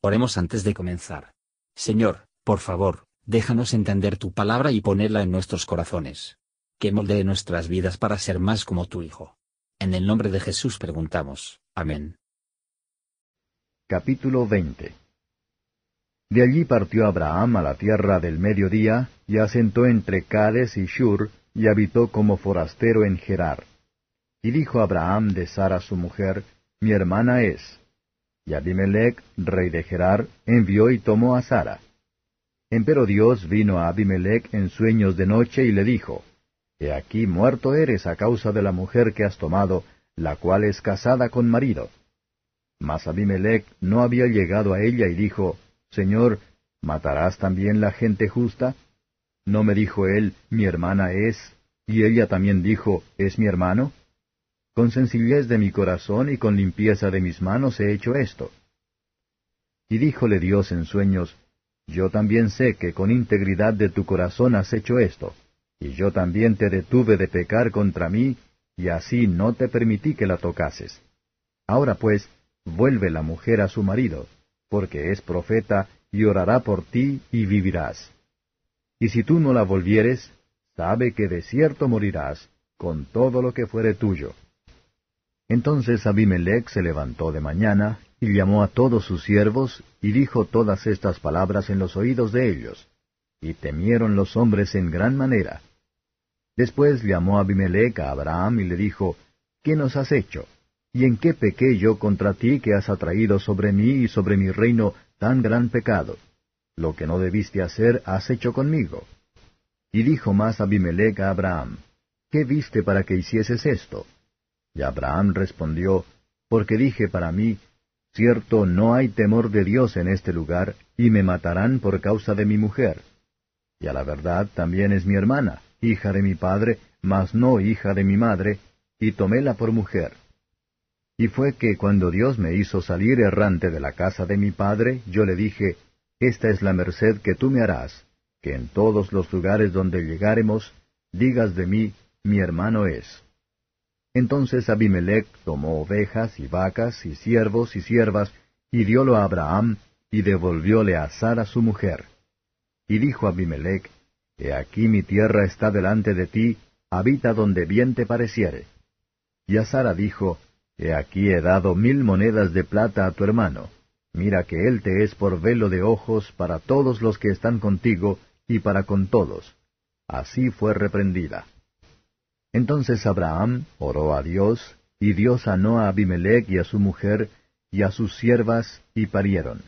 Oremos antes de comenzar. Señor, por favor, déjanos entender tu palabra y ponerla en nuestros corazones. Que moldee nuestras vidas para ser más como tu Hijo. En el nombre de Jesús preguntamos. Amén. Capítulo 20 De allí partió Abraham a la tierra del mediodía, y asentó entre Cades y Shur, y habitó como forastero en Gerar. Y dijo Abraham de Sara su mujer, Mi hermana es. Y Abimelech, rey de Gerar, envió y tomó a Sara. Empero Dios vino a Abimelech en sueños de noche y le dijo, He aquí muerto eres a causa de la mujer que has tomado, la cual es casada con marido. Mas Abimelech no había llegado a ella y dijo, Señor, ¿matarás también la gente justa? ¿No me dijo él, mi hermana es, y ella también dijo, es mi hermano? Con sencillez de mi corazón y con limpieza de mis manos he hecho esto. Y díjole Dios en sueños, Yo también sé que con integridad de tu corazón has hecho esto, y yo también te detuve de pecar contra mí, y así no te permití que la tocases. Ahora pues, vuelve la mujer a su marido, porque es profeta, y orará por ti, y vivirás. Y si tú no la volvieres, sabe que de cierto morirás, con todo lo que fuere tuyo. Entonces Abimelech se levantó de mañana, y llamó a todos sus siervos, y dijo todas estas palabras en los oídos de ellos. Y temieron los hombres en gran manera. Después llamó Abimelech a Abraham y le dijo, ¿Qué nos has hecho? ¿Y en qué pequé yo contra ti que has atraído sobre mí y sobre mi reino tan gran pecado? Lo que no debiste hacer has hecho conmigo. Y dijo más Abimelech a Abraham, ¿Qué viste para que hicieses esto? Y Abraham respondió, Porque dije para mí, Cierto, no hay temor de Dios en este lugar, y me matarán por causa de mi mujer. Y a la verdad también es mi hermana, hija de mi padre, mas no hija de mi madre, y toméla por mujer. Y fue que cuando Dios me hizo salir errante de la casa de mi padre, yo le dije, Esta es la merced que tú me harás, que en todos los lugares donde llegáremos, digas de mí, mi hermano es. Entonces Abimelech tomó ovejas y vacas y siervos y siervas, y diólo a Abraham, y devolvióle a Sara su mujer. Y dijo Abimelech, He aquí mi tierra está delante de ti, habita donde bien te pareciere. Y a Sara dijo, He aquí he dado mil monedas de plata a tu hermano. Mira que él te es por velo de ojos para todos los que están contigo y para con todos. Así fue reprendida. Entonces Abraham oró a Dios, y Dios sanó a Abimelech y a su mujer, y a sus siervas, y parieron.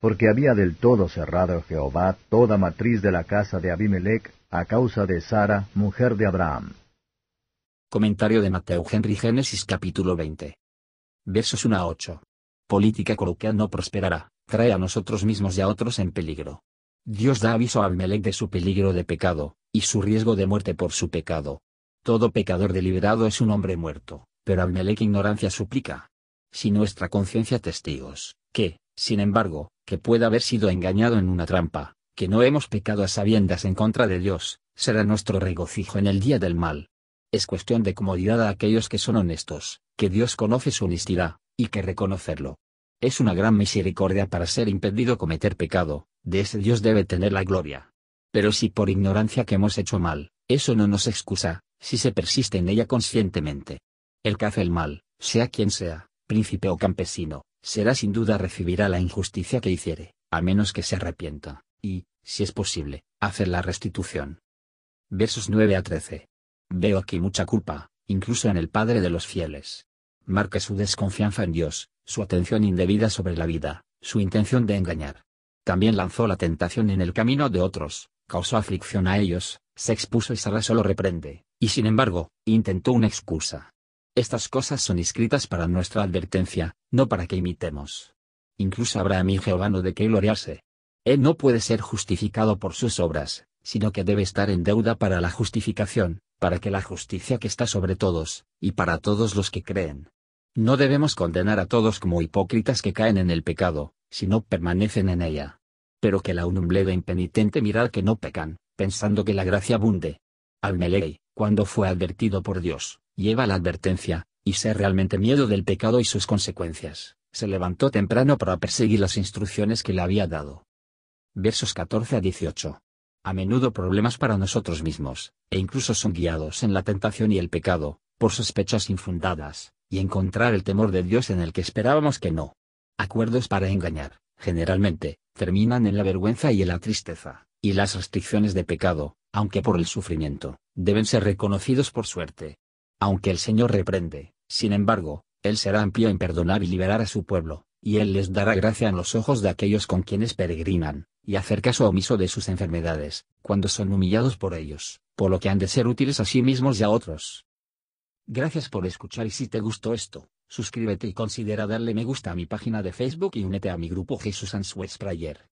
Porque había del todo cerrado Jehová toda matriz de la casa de Abimelech a causa de Sara, mujer de Abraham. Comentario de Mateo Henry Génesis capítulo 20. Versos 1 a 8. Política coloquial no prosperará, trae a nosotros mismos y a otros en peligro. Dios da aviso a Abimelech de su peligro de pecado, y su riesgo de muerte por su pecado. Todo pecador deliberado es un hombre muerto, pero Abimelech ignorancia suplica. Si nuestra conciencia testigos, que, sin embargo, que pueda haber sido engañado en una trampa, que no hemos pecado a sabiendas en contra de Dios, será nuestro regocijo en el día del mal. Es cuestión de comodidad a aquellos que son honestos, que Dios conoce su honestidad, y que reconocerlo. Es una gran misericordia para ser impedido cometer pecado, de ese Dios debe tener la gloria. Pero si por ignorancia que hemos hecho mal, eso no nos excusa, si se persiste en ella conscientemente. El que hace el mal, sea quien sea, príncipe o campesino, será sin duda recibirá la injusticia que hiciere, a menos que se arrepienta, y, si es posible, hacer la restitución. Versos 9 a 13. Veo aquí mucha culpa, incluso en el Padre de los fieles. Marca su desconfianza en Dios, su atención indebida sobre la vida, su intención de engañar. También lanzó la tentación en el camino de otros, causó aflicción a ellos, se expuso y Sara solo reprende, y sin embargo, intentó una excusa. Estas cosas son escritas para nuestra advertencia, no para que imitemos. Incluso Abraham y Jehová no de qué gloriarse. Él no puede ser justificado por sus obras, sino que debe estar en deuda para la justificación, para que la justicia que está sobre todos, y para todos los que creen. No debemos condenar a todos como hipócritas que caen en el pecado, si no permanecen en ella. Pero que la unumbleda impenitente mirar que no pecan, pensando que la gracia abunde. Almelei, cuando fue advertido por Dios, lleva la advertencia, y sé realmente miedo del pecado y sus consecuencias, se levantó temprano para perseguir las instrucciones que le había dado. Versos 14 a 18. A menudo problemas para nosotros mismos, e incluso son guiados en la tentación y el pecado, por sospechas infundadas, y encontrar el temor de Dios en el que esperábamos que no. Acuerdos para engañar, generalmente, terminan en la vergüenza y en la tristeza, y las restricciones de pecado, aunque por el sufrimiento, deben ser reconocidos por suerte. Aunque el Señor reprende, sin embargo, Él será amplio en perdonar y liberar a su pueblo, y Él les dará gracia en los ojos de aquellos con quienes peregrinan, y hacer caso omiso de sus enfermedades, cuando son humillados por ellos, por lo que han de ser útiles a sí mismos y a otros. Gracias por escuchar y si te gustó esto, suscríbete y considera darle me gusta a mi página de Facebook y únete a mi grupo Jesús Answers Prayer.